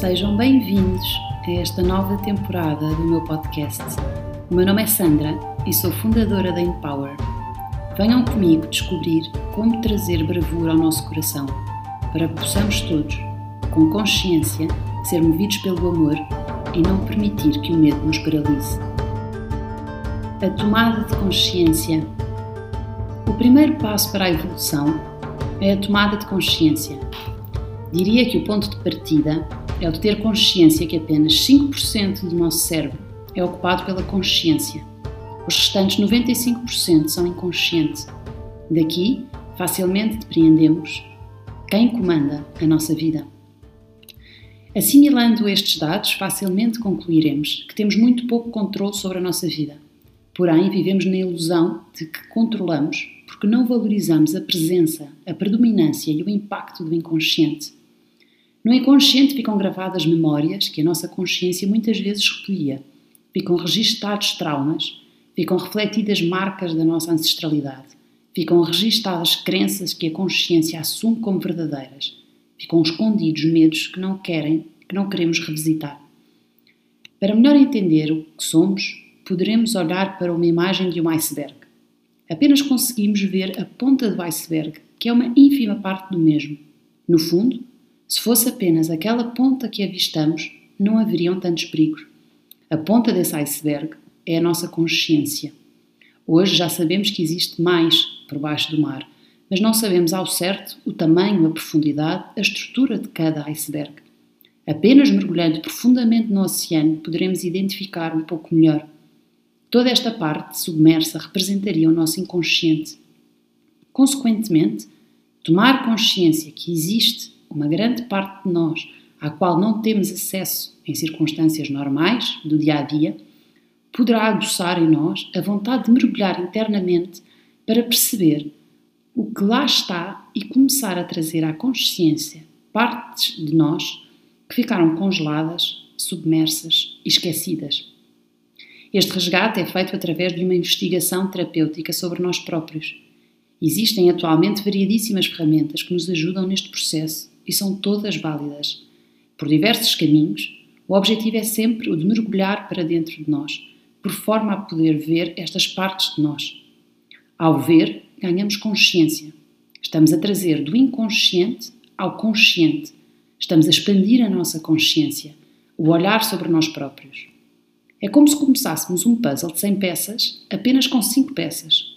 Sejam bem-vindos a esta nova temporada do meu podcast. O meu nome é Sandra e sou fundadora da Empower. Venham comigo descobrir como trazer bravura ao nosso coração, para que possamos todos, com consciência, ser movidos pelo amor e não permitir que o medo nos paralise. A tomada de consciência. O primeiro passo para a evolução é a tomada de consciência. Diria que o ponto de partida é o de ter consciência que apenas 5% do nosso cérebro é ocupado pela consciência. Os restantes 95% são inconscientes. Daqui, facilmente depreendemos quem comanda a nossa vida. Assimilando estes dados, facilmente concluiremos que temos muito pouco controle sobre a nossa vida. Porém, vivemos na ilusão de que controlamos porque não valorizamos a presença, a predominância e o impacto do inconsciente. No inconsciente ficam gravadas memórias que a nossa consciência muitas vezes recolhia, ficam registados traumas, ficam refletidas marcas da nossa ancestralidade, ficam registadas crenças que a consciência assume como verdadeiras, ficam escondidos medos que não querem, que não queremos revisitar. Para melhor entender o que somos, poderemos olhar para uma imagem de um iceberg. Apenas conseguimos ver a ponta do iceberg, que é uma ínfima parte do mesmo. No fundo, se fosse apenas aquela ponta que avistamos, não haveriam tantos perigos. A ponta desse iceberg é a nossa consciência. Hoje já sabemos que existe mais por baixo do mar, mas não sabemos ao certo o tamanho, a profundidade, a estrutura de cada iceberg. Apenas mergulhando profundamente no oceano poderemos identificar um pouco melhor. Toda esta parte submersa representaria o nosso inconsciente. Consequentemente, tomar consciência que existe uma grande parte de nós à qual não temos acesso em circunstâncias normais do dia a dia, poderá aguçar em nós a vontade de mergulhar internamente para perceber o que lá está e começar a trazer à consciência partes de nós que ficaram congeladas, submersas e esquecidas. Este resgate é feito através de uma investigação terapêutica sobre nós próprios. Existem atualmente variedíssimas ferramentas que nos ajudam neste processo e são todas válidas. Por diversos caminhos, o objetivo é sempre o de mergulhar para dentro de nós, por forma a poder ver estas partes de nós. Ao ver, ganhamos consciência. Estamos a trazer do inconsciente ao consciente. Estamos a expandir a nossa consciência, o olhar sobre nós próprios. É como se começássemos um puzzle de 100 peças apenas com 5 peças.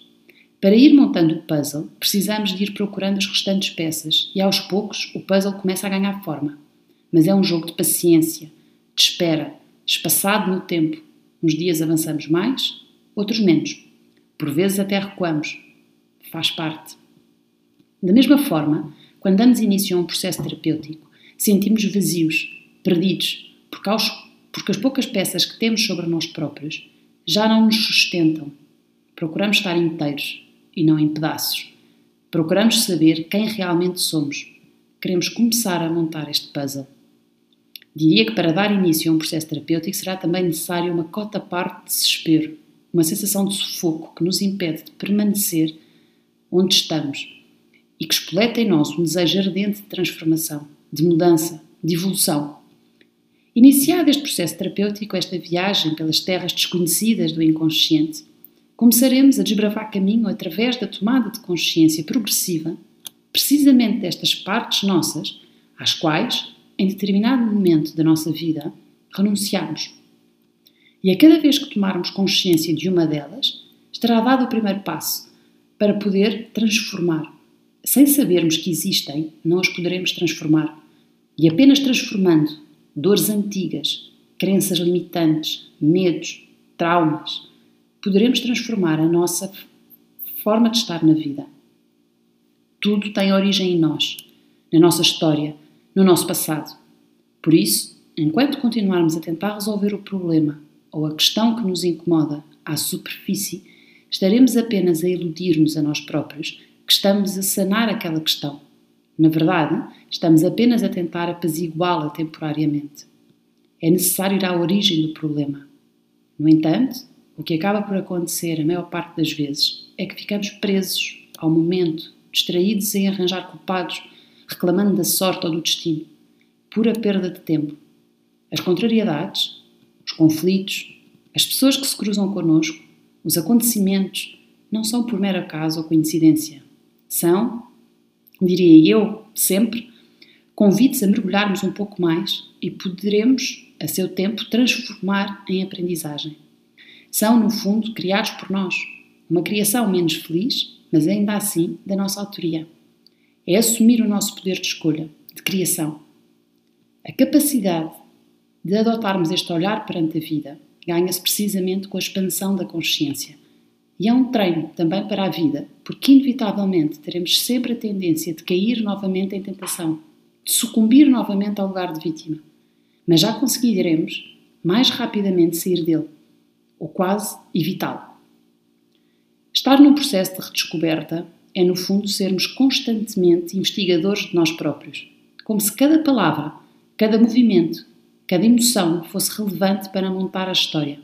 Para ir montando o puzzle, precisamos de ir procurando as restantes peças e aos poucos o puzzle começa a ganhar forma. Mas é um jogo de paciência, de espera, espaçado no tempo. Uns dias avançamos mais, outros menos. Por vezes até recuamos. Faz parte. Da mesma forma, quando damos início a um processo terapêutico, sentimos vazios, perdidos, porque, aos, porque as poucas peças que temos sobre nós próprios já não nos sustentam. Procuramos estar inteiros, e não em pedaços. Procuramos saber quem realmente somos. Queremos começar a montar este puzzle. Diria que para dar início a um processo terapêutico será também necessário uma cota parte de desespero, uma sensação de sufoco que nos impede de permanecer onde estamos e que espoleta em nós um desejo ardente de transformação, de mudança, de evolução. Iniciado este processo terapêutico, esta viagem pelas terras desconhecidas do inconsciente, começaremos a desbravar caminho através da tomada de consciência progressiva, precisamente destas partes nossas, às quais, em determinado momento da nossa vida, renunciamos. E a cada vez que tomarmos consciência de uma delas, estará dado o primeiro passo para poder transformar. Sem sabermos que existem, não as poderemos transformar. E apenas transformando dores antigas, crenças limitantes, medos, traumas, poderemos transformar a nossa forma de estar na vida. Tudo tem origem em nós, na nossa história, no nosso passado. Por isso, enquanto continuarmos a tentar resolver o problema ou a questão que nos incomoda à superfície, estaremos apenas a iludir-nos a nós próprios que estamos a sanar aquela questão. Na verdade, estamos apenas a tentar apaziguá-la temporariamente. É necessário ir à origem do problema. No entanto, o que acaba por acontecer a maior parte das vezes é que ficamos presos ao momento, distraídos em arranjar culpados, reclamando da sorte ou do destino. Pura perda de tempo. As contrariedades, os conflitos, as pessoas que se cruzam connosco, os acontecimentos, não são por mero acaso ou coincidência. São, diria eu, sempre, convites a mergulharmos um pouco mais e poderemos, a seu tempo, transformar em aprendizagem. São, no fundo, criados por nós. Uma criação menos feliz, mas ainda assim da nossa autoria. É assumir o nosso poder de escolha, de criação. A capacidade de adotarmos este olhar perante a vida ganha-se precisamente com a expansão da consciência. E é um treino também para a vida, porque inevitavelmente teremos sempre a tendência de cair novamente em tentação, de sucumbir novamente ao lugar de vítima. Mas já conseguiremos mais rapidamente sair dele, ou quase evitá-lo. Estar num processo de redescoberta é, no fundo, sermos constantemente investigadores de nós próprios, como se cada palavra, cada movimento, cada emoção fosse relevante para montar a história.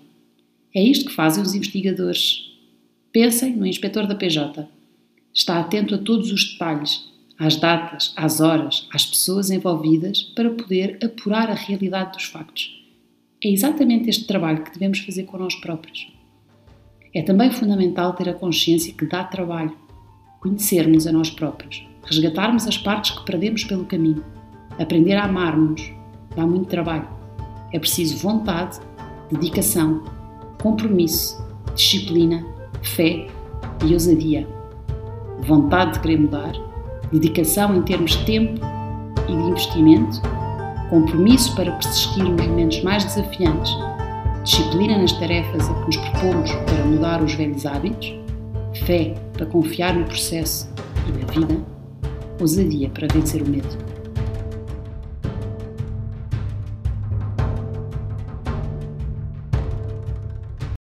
É isto que fazem os investigadores. Pensem no inspetor da PJ. Está atento a todos os detalhes, às datas, às horas, às pessoas envolvidas para poder apurar a realidade dos factos. É exatamente este trabalho que devemos fazer com nós próprios. É também fundamental ter a consciência que dá trabalho, conhecermos a nós próprios, resgatarmos as partes que perdemos pelo caminho, aprender a amar-nos, dá muito trabalho. É preciso vontade, dedicação, compromisso, disciplina, fé e ousadia. Vontade de querer mudar, dedicação em termos de tempo e de investimento, compromisso para persistir nos momentos mais desafiantes, disciplina nas tarefas a que nos propomos para mudar os velhos hábitos, fé para confiar no processo e na vida, ousadia para vencer o medo.